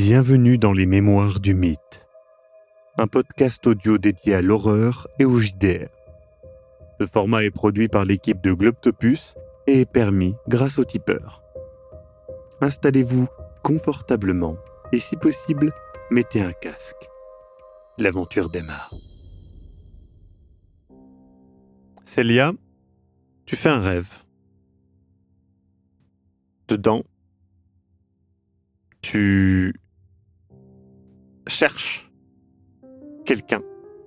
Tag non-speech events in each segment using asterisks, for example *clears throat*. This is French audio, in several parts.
Bienvenue dans les Mémoires du Mythe, un podcast audio dédié à l'horreur et au JDR. Ce format est produit par l'équipe de Globtopus et est permis grâce au tipeur. Installez-vous confortablement et si possible, mettez un casque. L'aventure démarre. Célia, tu fais un rêve. Dedans, tu cherches quelqu'un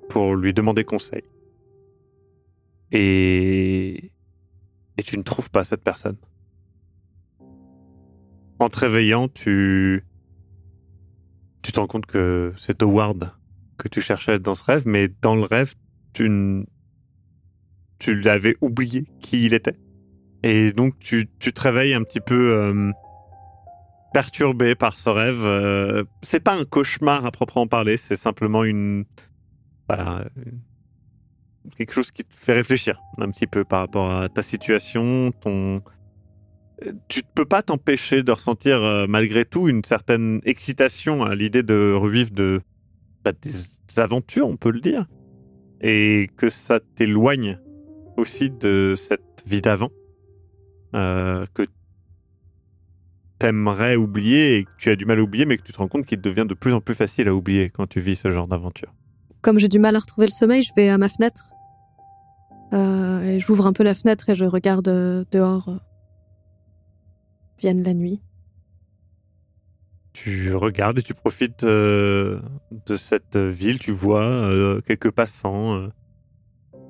pour lui demander conseil. Et... Et tu ne trouves pas cette personne. En te réveillant, tu... Tu te rends compte que c'est Howard que tu cherchais dans ce rêve, mais dans le rêve, tu, tu l'avais oublié qui il était. Et donc tu, tu te réveilles un petit peu euh, perturbé par ce rêve. Euh, c'est pas un cauchemar à proprement parler, c'est simplement une, quelque chose qui te fait réfléchir un petit peu par rapport à ta situation, ton. Tu ne peux pas t'empêcher de ressentir euh, malgré tout une certaine excitation à l'idée de revivre de bah, des aventures, on peut le dire, et que ça t'éloigne aussi de cette vie d'avant euh, que t'aimerais oublier et que tu as du mal à oublier, mais que tu te rends compte qu'il devient de plus en plus facile à oublier quand tu vis ce genre d'aventure. Comme j'ai du mal à retrouver le sommeil, je vais à ma fenêtre. Euh, et j'ouvre un peu la fenêtre et je regarde euh, dehors. euh, vienne la nuit. Tu regardes et tu profites euh, de cette ville, tu vois euh, quelques passants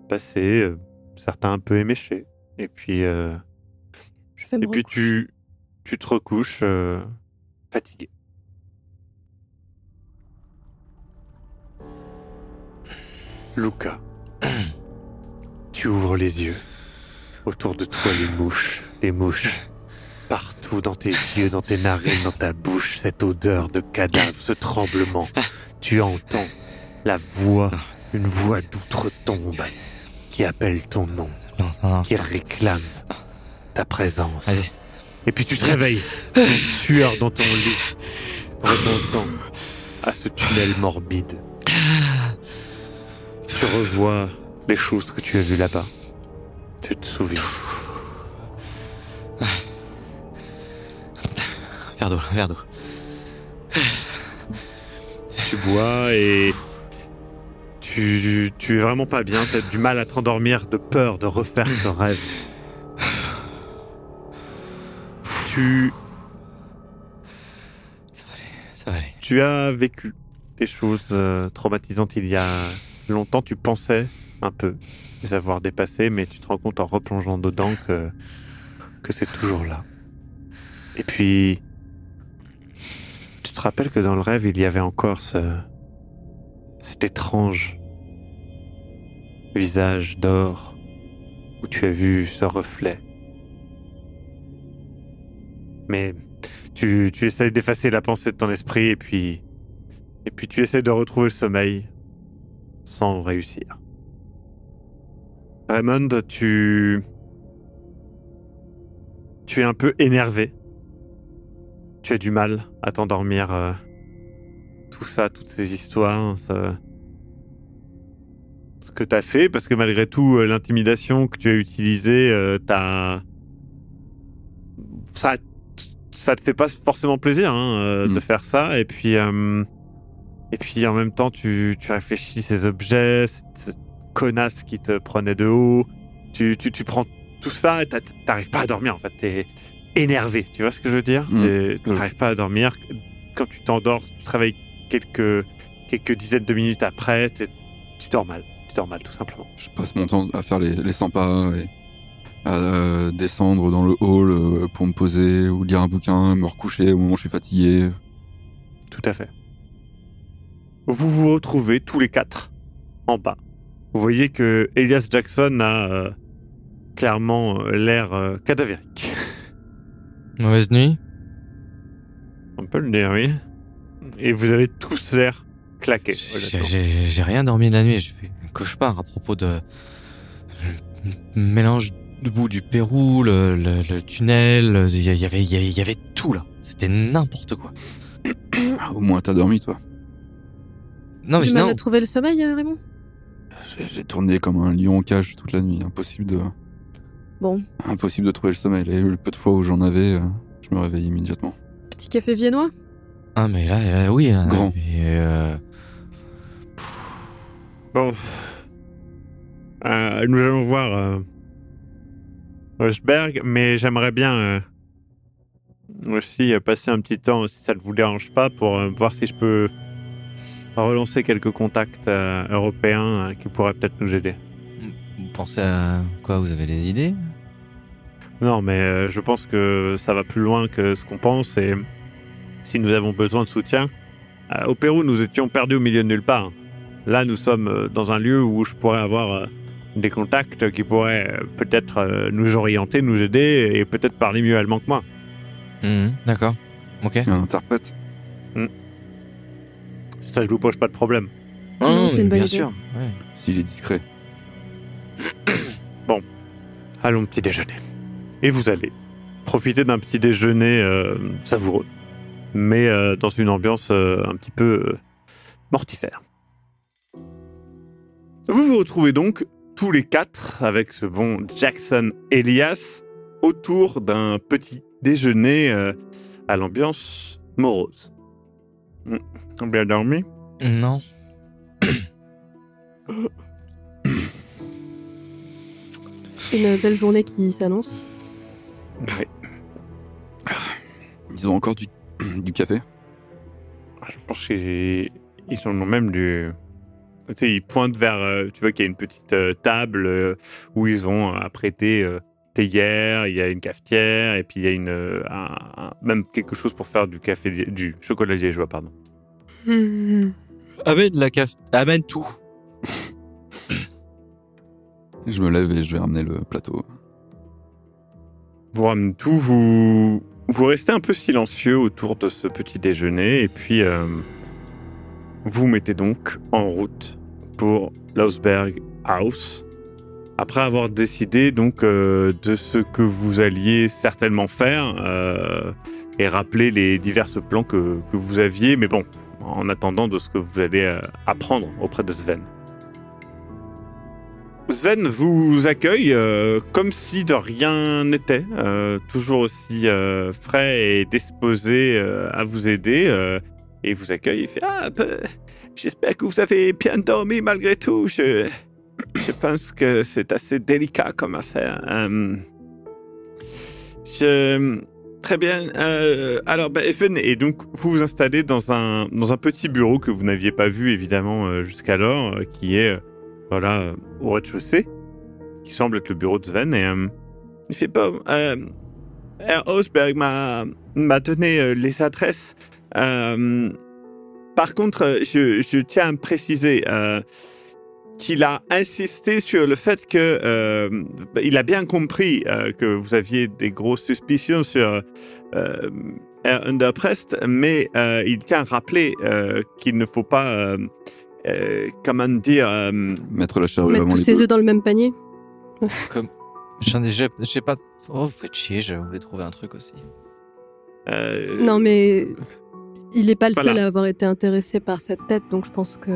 passer, certains un peu éméchés, et puis, Je vais me et puis tu, tu te recouches euh, fatigué. Luca, *clears throat* tu ouvres les yeux. Autour de toi, les mouches, les mouches. Partout dans tes yeux, dans tes narines, dans ta bouche, cette odeur de cadavre, ce tremblement. Tu entends la voix, une voix d'outre-tombe qui appelle ton nom, qui réclame ta présence. Et puis tu te réveilles, en sueur dans ton lit, repensant à ce tunnel morbide. Tu revois les choses que tu as vues là-bas. Tu te souviens. Verre d'eau, verre d'eau. Tu bois et tu, tu es vraiment pas bien. T'as du mal à t'endormir de peur de refaire ce rêve. Tu, Ça va aller, ça va aller. tu as vécu des choses euh, traumatisantes il y a longtemps. Tu pensais un peu les avoir dépassées, mais tu te rends compte en replongeant dedans que, que c'est toujours là. Et puis, tu te rappelles que dans le rêve, il y avait encore ce, cet étrange visage d'or où tu as vu ce reflet. Mais tu, tu essaies d'effacer la pensée de ton esprit et puis, et puis tu essaies de retrouver le sommeil sans réussir. Raymond, tu, tu es un peu énervé. Tu as du mal à t'endormir. euh, tout ça, toutes ces histoires, ce que tu as fait, parce que malgré tout, euh, l'intimidation que tu as utilisée, euh, t'as... Ça, ça te fait pas forcément plaisir hein, euh, de Mm. faire ça. Et puis, euh, et puis en même temps, tu, tu réfléchis ces objets, cette, connasse qui te prenait de haut. Tu, tu, tu prends tout ça et t'arrives pas à dormir en fait. T'es énervé, tu vois ce que je veux dire? Mm. T'es- T'arrives pas à dormir. Quand tu t'endors, tu te réveilles quelques, quelques dizaines de minutes après, tu dors mal. Tu dors mal tout simplement. Je passe mon temps à faire les, les 100 pas et à euh, descendre dans le hall euh, pour me poser ou lire un bouquin, me recoucher au moment où je suis fatigué. Tout à fait. Vous vous retrouvez tous les quatre en bas. Vous voyez que Elias Jackson a euh, clairement l'air euh, cadavérique. *laughs* Mauvaise nuit On peut le dire, oui. Et vous avez tous l'air claqués. J'ai- rien dormi de la nuit, j'ai fait un cauchemar à propos de... le mélange de bout du Pérou, le, le- le tunnel, il y, avait, il y avait- il y avait tout là. C'était n'importe quoi. Au moins, t'as dormi, toi. Non, mais Tu m'as trouvé le sommeil, euh, Raymond? J'ai- tourné comme un lion en cage toute la nuit. Impossible de, Bon, impossible de trouver le sommeil. Et le peu de fois où j'en avais, euh, je me réveillais immédiatement. petit café viennois? Ah, mais là, là, oui. Là, Grand. mais, euh, Bon. Euh, nous allons voir euh, Rosberg, mais j'aimerais bien euh, aussi euh, passer un petit temps, si ça ne vous dérange pas, pour euh, voir si je peux relancer quelques contacts européens qui pourraient peut-être nous aider. vous pensez à quoi? Vous avez des idées? Non, mais je pense que ça va plus loin que ce qu'on pense et si nous avons besoin de soutien. au Pérou, nous étions perdus au milieu de nulle part. Là, nous sommes dans un lieu où je pourrais avoir des contacts qui pourraient euh, peut-être euh, nous orienter, nous aider et peut-être parler mieux allemand que moi. Mhm, D'accord. Ok. Un interprète. Ça, je vous pose pas de problème. Non, c'est une bonne bien idée. sûr. ouais. S'il est discret. Allons petit déjeuner. Et vous allez profiter d'un petit déjeuner euh, savoureux, mais euh, dans une ambiance euh, un petit peu euh, mortifère. Vous vous retrouvez donc tous les quatre avec ce bon Jackson Elias autour d'un petit déjeuner euh, à l'ambiance morose. Hmm. Bien dormi? Non. *coughs* Une belle journée qui s'annonce. Oui. Ils ont encore du, *coughs* du café? Je pense qu'ils ils sont même du. Tu sais, ils pointent vers. euh, tu vois qu'il y a une petite euh, table euh, où ils ont apprêté euh, théière, il y a une cafetière, et puis il y a une, euh, un- un- même quelque chose pour faire du café, du chocolat liégeois, pardon. *laughs* Amène la caf. Amène tout. Je me lève et je vais ramener le plateau. Vous ramenez tout, vous, vous restez un peu silencieux autour de ce petit déjeuner, et puis euh, vous mettez donc en route pour Lausberg House. Après avoir décidé donc euh, de ce que vous alliez certainement faire euh, et rappeler les divers plans que, que vous aviez, mais bon, en attendant de ce que vous allez euh, apprendre auprès de Sven. Sven vous accueille comme si de rien n'était, toujours aussi frais et disposé à vous aider. Et vous accueille et fait Ah, ben, j'espère que vous avez bien dormi malgré tout. Je, je pense que c'est assez délicat comme affaire. Euh, je, très bien. euh, alors, ben, venez. Et donc, vous vous installez dans un, dans un petit bureau que vous n'aviez pas vu évidemment euh, jusqu'alors, qui est. voilà, au rez-de-chaussée, qui semble être le bureau de Sven. Et euh, il fait bon, Herr Osberg m'a m'a donné les adresses. Euh, par contre, je, je tiens à préciser euh, qu'il a insisté sur le fait que euh, il a bien compris euh, que vous aviez des grosses suspicions sur euh, Underprest, mais euh, il tient à rappeler euh, qu'il ne faut pas euh, euh, comment dire, euh, Mettre la charrue Mettre avant tous les ses œufs dans le même panier. *laughs* J'en ai, j'ai je sais pas. Oh, vous faites chier. Je voulais trouver un truc aussi. euh, Non, mais il n'est pas le Voilà. seul à avoir été intéressé par cette tête, donc je pense que.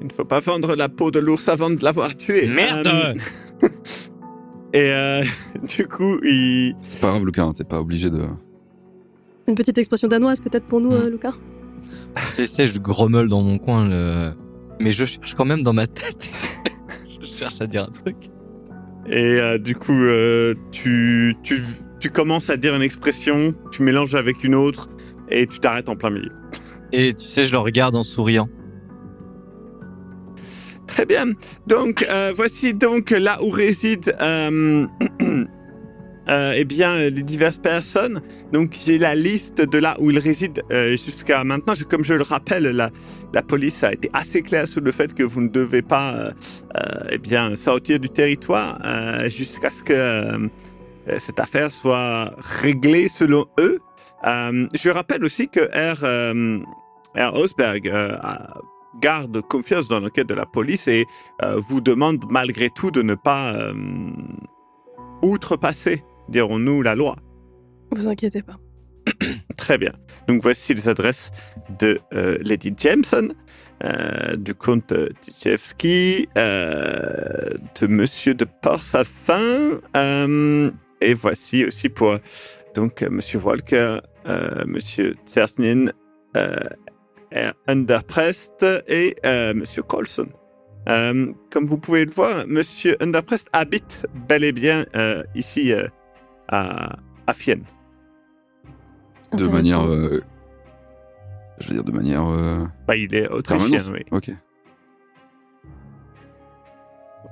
il ne faut pas vendre la peau de l'ours avant de l'avoir tué. Merde Euh, *laughs* Et euh, *laughs* du coup, il, C'est pas grave, Lucas, hein, t'es pas obligé de. Une petite expression danoise peut-être pour nous, Hmm. euh, Lucas Tu sais, je grommelle dans mon coin, le... mais je cherche quand même dans ma tête. *laughs* je cherche à dire un truc. et euh, du coup, euh, tu, tu, tu commences à dire une expression, tu mélanges avec une autre, et tu t'arrêtes en plein milieu. Et tu sais, je le regarde en souriant. Très bien. Donc, euh, voici donc là où résident euh, *clears throat* euh, eh bien, les diverses personnes. Donc, j'ai la liste de là où ils résident jusqu'à maintenant. Je- comme je le rappelle, la, la police a été assez claire sur le fait que vous ne devez pas eh bien, sortir du territoire jusqu'à ce que cette affaire soit réglée selon eux. Euh, je rappelle aussi que R. euh, R. Osberg euh, garde confiance dans l'enquête de la police et vous demande malgré tout de ne pas outrepasser, dirons-nous, la loi. Vous inquiétez pas. *clears throat* Très bien. Donc voici les adresses de euh, Lady Jameson, euh, du comte Tchevski, euh, de Monsieur de Port-Safin, et voici aussi pour donc euh, Monsieur Walker, euh, Monsieur Tsersnin, euh, Underprest et euh, Monsieur Colson. Euh, comme vous pouvez le voir, Monsieur Underprest habite bel et bien euh, ici euh, à, à Fienne. De manière. euh, Je veux dire, de manière. euh, Bah, il est autrichien, oui. Ok.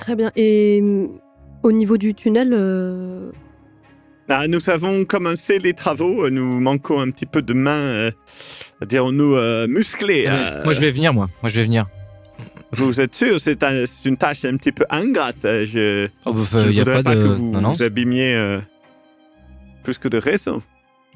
Très bien. Et hum, au niveau du tunnel, euh, Ah, nous avons commencé les travaux. Nous manquons un petit peu de mains, euh, dirons-nous, euh, musclées. euh. Moi, je vais venir, moi. Moi, je vais venir. Vous êtes sûr? C'est un- c'est une tâche un petit peu ingrate. euh, Je Oh, euh, ne y a voudrais pas pas, de. que vous non, non. vous abîmiez euh, plus que de raison.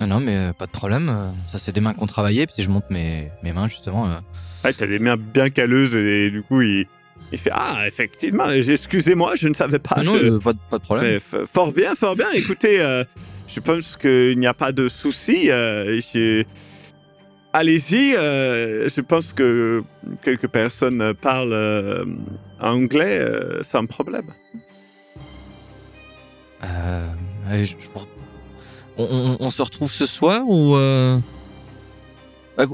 Non, non, mais euh, pas de problème. euh, Ça, c'est des mains qu'on travaillait. Puis si je monte mes, mes mains, justement. euh, Ouais, t'as des mains bien calleuses et du coup, il, il fait Ah, effectivement, excusez-moi, je ne savais pas. non, je- euh, pas, de- pas de problème. Mais fort bien, fort bien. Écoutez, euh, je pense qu'il n'y a pas de souci. euh, je- Allez-y. euh, je pense que quelques personnes parlent euh, anglais euh, sans problème. Euh, je- on, on- on se retrouve ce soir ou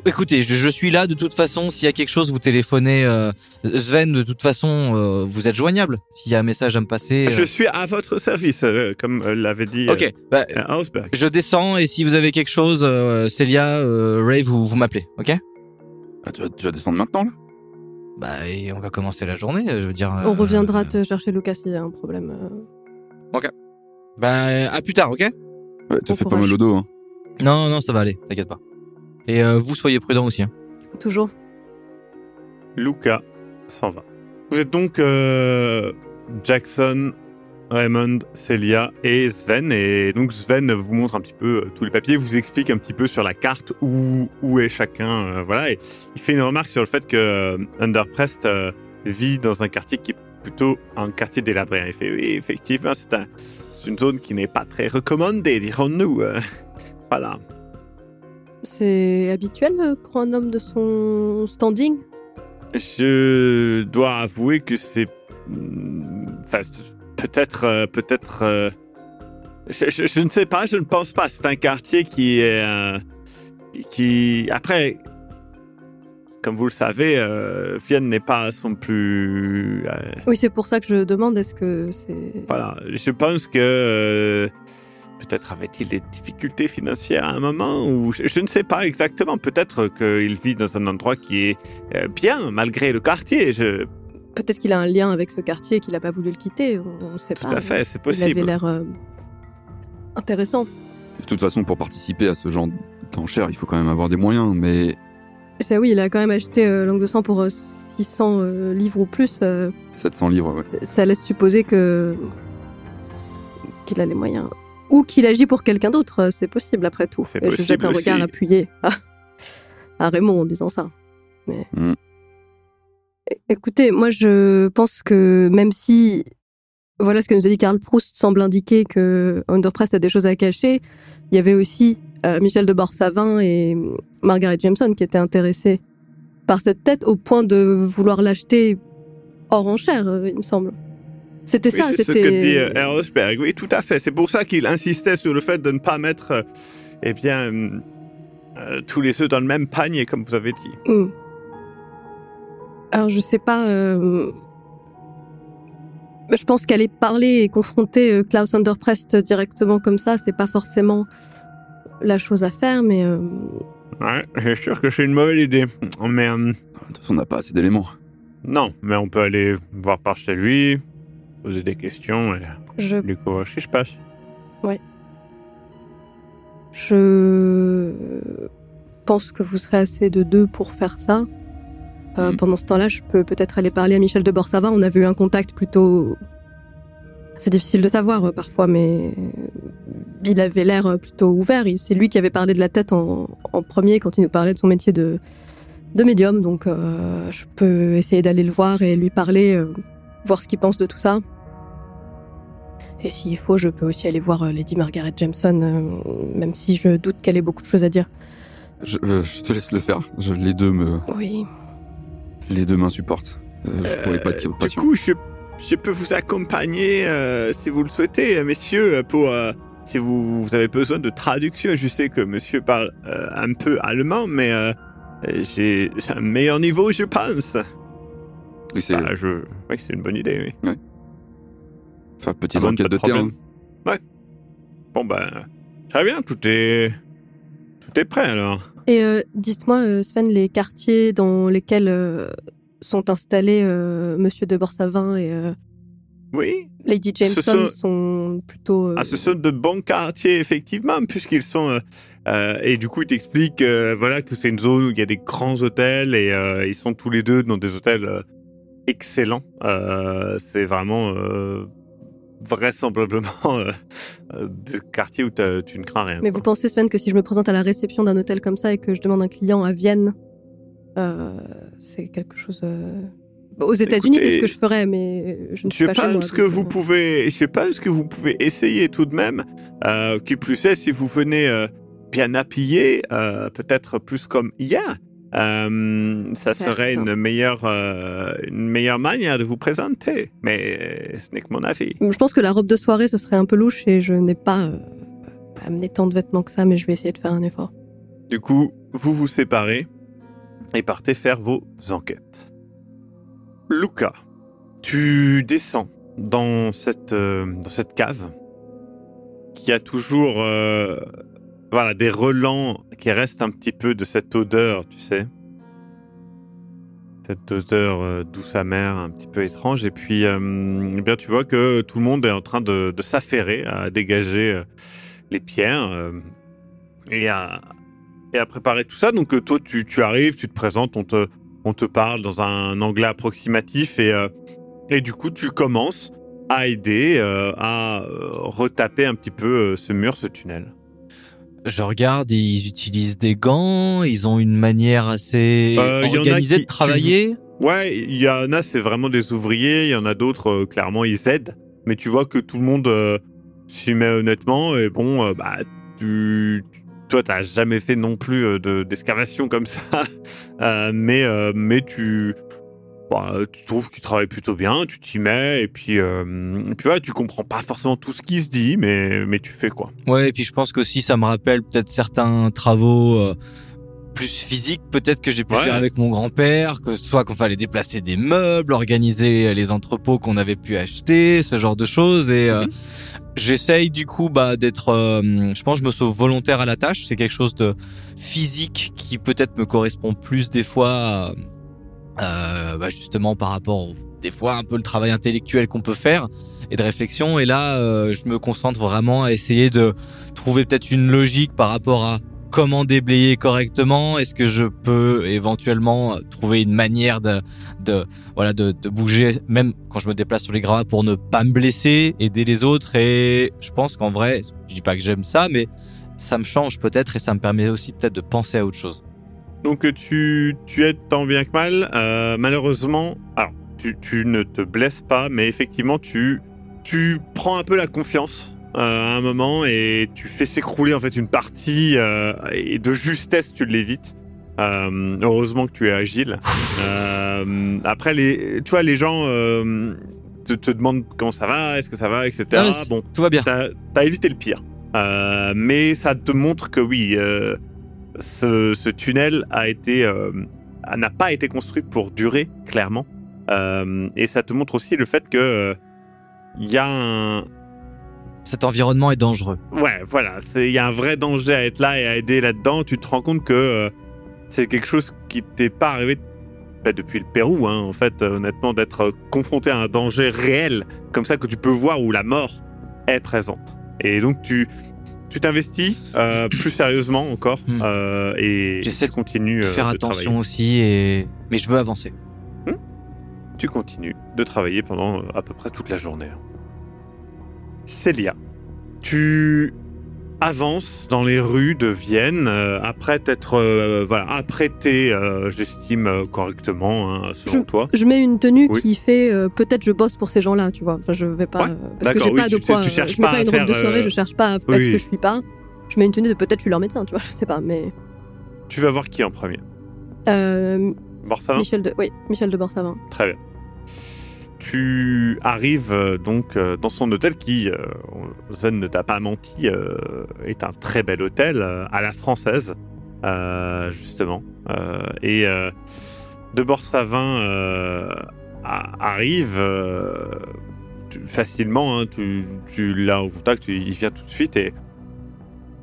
Écoutez, je, je suis là de toute façon. S'il y a quelque chose, vous téléphonez. euh, Sven, de toute façon, euh, vous êtes joignable. S'il y a un message à me passer. euh, Je suis à votre service, euh, comme euh, l'avait dit Ok, bah, euh, je descends et si vous avez quelque chose, euh, Célia, euh, Ray, vous, vous m'appelez, ok? Ah, tu, vas, tu vas descendre maintenant, là? Bah, et on va commencer la journée. Je veux dire. on euh, reviendra te chercher Lucas s'il y a un problème. euh. Bah, à plus tard, ok? Ouais, te fais pas mal au dos, hein. Non, non, ça va aller. T'inquiète pas. Et euh, vous soyez prudents aussi. hein. Toujours. Luca s'en va. Vous êtes donc euh, Jackson, Raymond, Celia et Sven. Et donc Sven vous montre un petit peu euh, tous les papiers, vous explique un petit peu sur la carte où, où est chacun. euh, voilà. Et il fait une remarque sur le fait que euh, Underprest euh, vit dans un quartier qui est plutôt un quartier délabré. Il fait oui, effectivement, c'est un- c'est une zone qui n'est pas très recommandée, dirons-nous. euh. *laughs* voilà. C'est habituel euh, pour un homme de son standing? Je dois avouer que c'est. hmm, Enfin, peut-être. euh, peut-être. euh, je, je- je ne sais pas, je ne pense pas. C'est un quartier qui est. euh, qui. Après. Comme vous le savez, euh, Vienne n'est pas son plus. euh, Oui, c'est pour ça que je demande est-ce que c'est. voilà. Je pense que. Peut-être avait-il des difficultés financières à un moment ou je, je ne sais pas exactement. Peut-être qu'il vit dans un endroit qui est euh, bien malgré le quartier. Je, Peut-être qu'il a un lien avec ce quartier et qu'il n'a pas voulu le quitter. On ne sait Tout pas. à fait, c'est Il possible. avait l'air euh, intéressant. De toute façon, pour participer à ce genre d'enchères, il faut quand même avoir des moyens, mais Ça, oui, il a quand même acheté euh, Langue de sang pour euh, 600 euh, livres ou plus. euh, 700 livres, ouais. ça laisse supposer que qu'il a les moyens. Ou qu'il agit pour quelqu'un d'autre, euh, c'est possible après tout. C'est Et je jette possible un regard appuyé à, *laughs* à Raymond en disant ça. Mais... Mm. Écoutez, moi je pense que même si voilà ce que nous a dit Karl Proust semble indiquer que Underprest a des choses à cacher, il y avait aussi euh, Michel de Borsavin et Margaret Jameson qui étaient intéressés par cette tête au point de vouloir l'acheter hors enchère, euh, il me semble. C'était Oui, ça, c'est ce c'était. que dit euh, Erosberg. Oui, tout à fait. C'est pour ça qu'il insistait sur le fait de ne pas mettre, euh, eh bien, euh, tous les œufs dans le même panier, comme vous avez dit. Hmm. Alors, je sais pas. euh, Je pense qu'aller parler et confronter euh, Klaus Underprest directement comme ça, c'est pas forcément la chose à faire, mais euh, Ouais, je suis sûr que c'est une mauvaise idée. Mais euh, De toute façon, on n'a pas assez d'éléments. non, mais on peut aller voir par chez lui, poser des questions et je, lui couvrir ce qui se passe. je pense que vous serez assez de deux pour faire ça. Euh, Mhm. Pendant ce temps-là, je peux peut-être aller parler à Michel de Borsava. On avait eu un contact plutôt. C'est difficile de savoir euh, parfois, mais il avait l'air plutôt ouvert. C'est lui qui avait parlé de la tête en, en premier quand il nous parlait de son métier de, de médium. Donc, euh, je peux essayer d'aller le voir et lui parler, euh, voir ce qu'il pense de tout ça. Et s'il faut, je peux aussi aller voir euh, Lady Margaret Jameson, euh, même si je doute qu'elle ait beaucoup de choses à dire. Je, euh, je te laisse le faire. Je- les deux me, Oui. les deux m'insupportent. Euh, je pourrais pas être Du coup, je, je peux vous accompagner euh, si vous le souhaitez, messieurs, pour euh, si vous, vous avez besoin de traduction. Je sais que monsieur parle euh, un peu allemand, mais euh, j'ai un meilleur niveau, je pense. Oui, c'est Bah, je... Oui, c'est une bonne idée, oui. Enfin petites Ah bon, enquêtes pas de terrain. Ouais. Bon, ben, très bien, tout est... Tout est prêt, alors. Et euh, dites-moi, euh, Sven, les quartiers dans lesquels euh, sont installés euh, Monsieur de Borsavin et euh, Oui, Lady Jameson sont- sont plutôt. euh, Ah, ce sont de bons quartiers, effectivement, puisqu'ils sont. euh, euh, et du coup, il t'explique euh, voilà, que c'est une zone où il y a des grands hôtels et euh, ils sont tous les deux dans des hôtels euh, excellents. Euh, c'est vraiment euh, vraisemblablement euh, euh, des quartiers où tu ne crains rien. Mais quoi. vous pensez, Sven, que si je me présente à la réception d'un hôtel comme ça et que je demande un client à Vienne, euh, c'est quelque chose. euh, Aux États-Unis, c'est ce que je ferais, mais je ne suis Je pas chez moi. pense que vous pouvez, je pense que vous pouvez essayer tout de même. Qui plus est, si vous venez bien habillé, peut-être plus comme hier, euh, ça serait une meilleure, euh, une meilleure manière de vous présenter. Mais euh, ce n'est que mon avis. Je pense que la robe de soirée, ce serait un peu louche et je n'ai pas euh, amené tant de vêtements que ça, mais je vais essayer de faire un effort. Du coup, vous vous séparez et partez faire vos enquêtes. Luca, tu descends dans cette, dans cette cave qui a toujours voilà, des relents qui restent un petit peu de cette odeur, tu sais. Cette odeur euh, douce amère, un petit peu étrange. Et puis, euh, eh bien, tu vois que tout le monde est en train de, s'affairer à dégager euh, les pierres et à, préparer tout ça. Donc toi, tu, tu arrives, tu te présentes, on te, parle dans un anglais approximatif et, du coup, tu commences à aider à retaper un petit peu ce mur, ce tunnel. Je regarde, ils utilisent des gants, ils ont une manière assez Euh, organisée qui- de travailler. Ouais, il y en a, c'est vraiment des ouvriers, il y en a d'autres, euh, clairement, ils aident. Mais tu vois que tout le monde euh, s'y met honnêtement et bon, euh, bah, tu... Toi, t'as jamais fait non plus euh, de- d'excavation comme ça, *laughs* mais, mais tu, bah, tu trouves qu'ils travaillent plutôt bien, tu t'y mets, et puis, euh, et puis tu comprends pas forcément tout ce qui se dit, mais, mais tu fais quoi. Ouais, et puis je pense qu'aussi ça me rappelle peut-être certains travaux euh, plus physiques peut-être que j'ai pu Ouais. faire avec mon grand-père, que ce soit qu'on fallait déplacer des meubles, organiser les entrepôts qu'on avait pu acheter, ce genre de choses. Et euh, j'essaye du coup bah, d'être, euh, je pense, que je me sauve volontaire à la tâche. C'est quelque chose de physique qui peut-être me correspond plus des fois, euh, bah, justement par rapport au- des fois un peu le travail intellectuel qu'on peut faire et de réflexion. Et là, euh, je me concentre vraiment à essayer de trouver peut-être une logique par rapport à comment déblayer correctement. Est-ce que je peux éventuellement trouver une manière de, de voilà, de, de bouger, même quand je me déplace sur les gravats pour ne pas me blesser, aider les autres? Et je pense qu'en vrai, je dis pas que j'aime ça, mais ça me change peut-être et ça me permet aussi peut-être de penser à autre chose. Donc euh, tu, tu aides tant bien que mal. Euh, malheureusement, alors tu, tu ne te blesses pas, mais effectivement tu, tu prends un peu la confiance euh, à un moment et tu fais s'écrouler en fait une partie euh, et de justesse tu l'évites. Heureusement que tu es agile. *laughs* Après les, tu vois les gens te, te demandent comment ça va, est-ce que ça va, etc. Bon, Tout va bien. T'as as évité le pire. Mais ça te montre que oui, ce, ce tunnel a été, euh, n'a pas été construit pour durer, clairement. Euh, et ça te montre aussi le fait que euh, il y a un, Cet environnement est dangereux. ouais, voilà, c'est il y a un vrai danger à être là et à aider là-dedans. Tu te rends compte que euh, c'est quelque chose qui t'est pas arrivé bah, depuis le Pérou, hein, en fait, euh, honnêtement, d'être euh, confronté à un danger réel comme ça que tu peux voir où la mort est présente. Et donc tu tu t'investis euh, plus sérieusement encore Hmm. euh, et J'essaie tu continues euh, Faire de attention travailler. aussi, et... mais je veux avancer. Tu continues de travailler pendant à peu près toute la journée. Célia, tu avance dans les rues de Vienne euh, après être euh, voilà apprêté, euh, j'estime euh, correctement hein, selon toi. Je mets une tenue Oui. qui fait peut-être je bosse pour ces gens-là, tu vois. Enfin, je vais pas Ouais, parce que j'ai oui, pas de quoi. tu cherches je mets pas pas à une robe de soirée, je cherche pas à être oui, ce que je suis pas. Je mets une tenue de peut-être je suis leur médecin, tu vois. Je sais pas, mais Tu vas voir qui en premier? Borsavin? Michel de, oui, Michel de Borsavin. Très bien. Tu arrives euh, donc euh, dans son hôtel qui, euh, Zen ne t'a pas menti, est un très bel hôtel à la française, justement. Et de Borsavin arrive facilement, hein, tu, tu l'as au contact, il vient tout de suite et,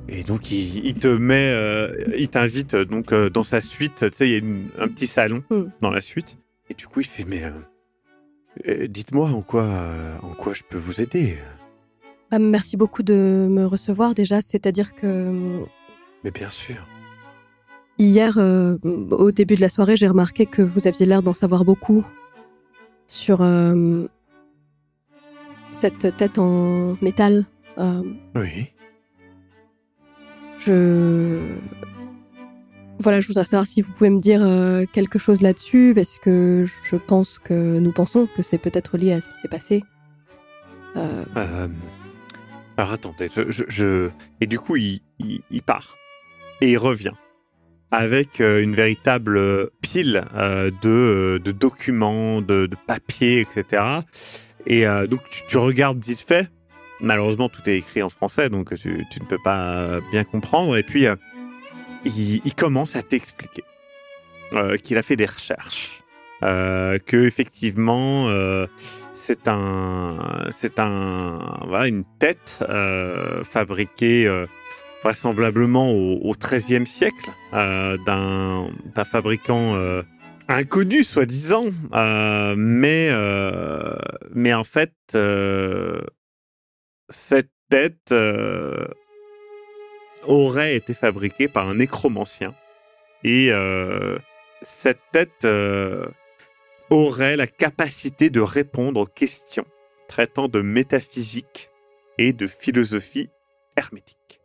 et donc il, il te met, euh, il t'invite donc euh, dans sa suite, tu sais, il y a une- un petit salon Hmm. dans la suite. Et du coup, il fait Mais euh, euh, dites-moi en quoi, euh, en quoi je peux vous aider Bah, merci beaucoup de me recevoir déjà. C'est-à-dire que Mais bien sûr. hier, euh, au début de la soirée, j'ai remarqué que vous aviez l'air d'en savoir beaucoup sur euh, cette tête en métal. Oui. Je. Voilà, je voudrais savoir si vous pouvez me dire euh, quelque chose là-dessus, parce que je pense que nous pensons que c'est peut-être lié à ce qui s'est passé. Euh, Euh, alors attendez, je, Et du coup, il, part. Et il revient. Avec une véritable pile de, documents, de, papiers, etc. Et donc, tu, tu regardes vite fait. Malheureusement, tout est écrit en français, donc tu, tu ne peux pas bien comprendre. Et puis, il, commence à t'expliquer euh, qu'il a fait des recherches. Euh, que effectivement, euh, c'est un, un, voilà, une tête euh, fabriquée vraisemblablement au, XIIIe siècle d'un, d'un fabricant inconnu, soi-disant, mais, mais en fait, cette tête aurait été fabriquée par un nécromancien et euh, cette tête euh, aurait la capacité de répondre aux questions traitant de métaphysique et de philosophie hermétique.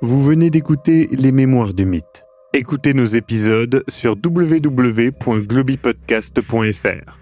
Vous venez d'écouter Les Mémoires du Mythe. Écoutez nos épisodes sur www.globipodcast.fr.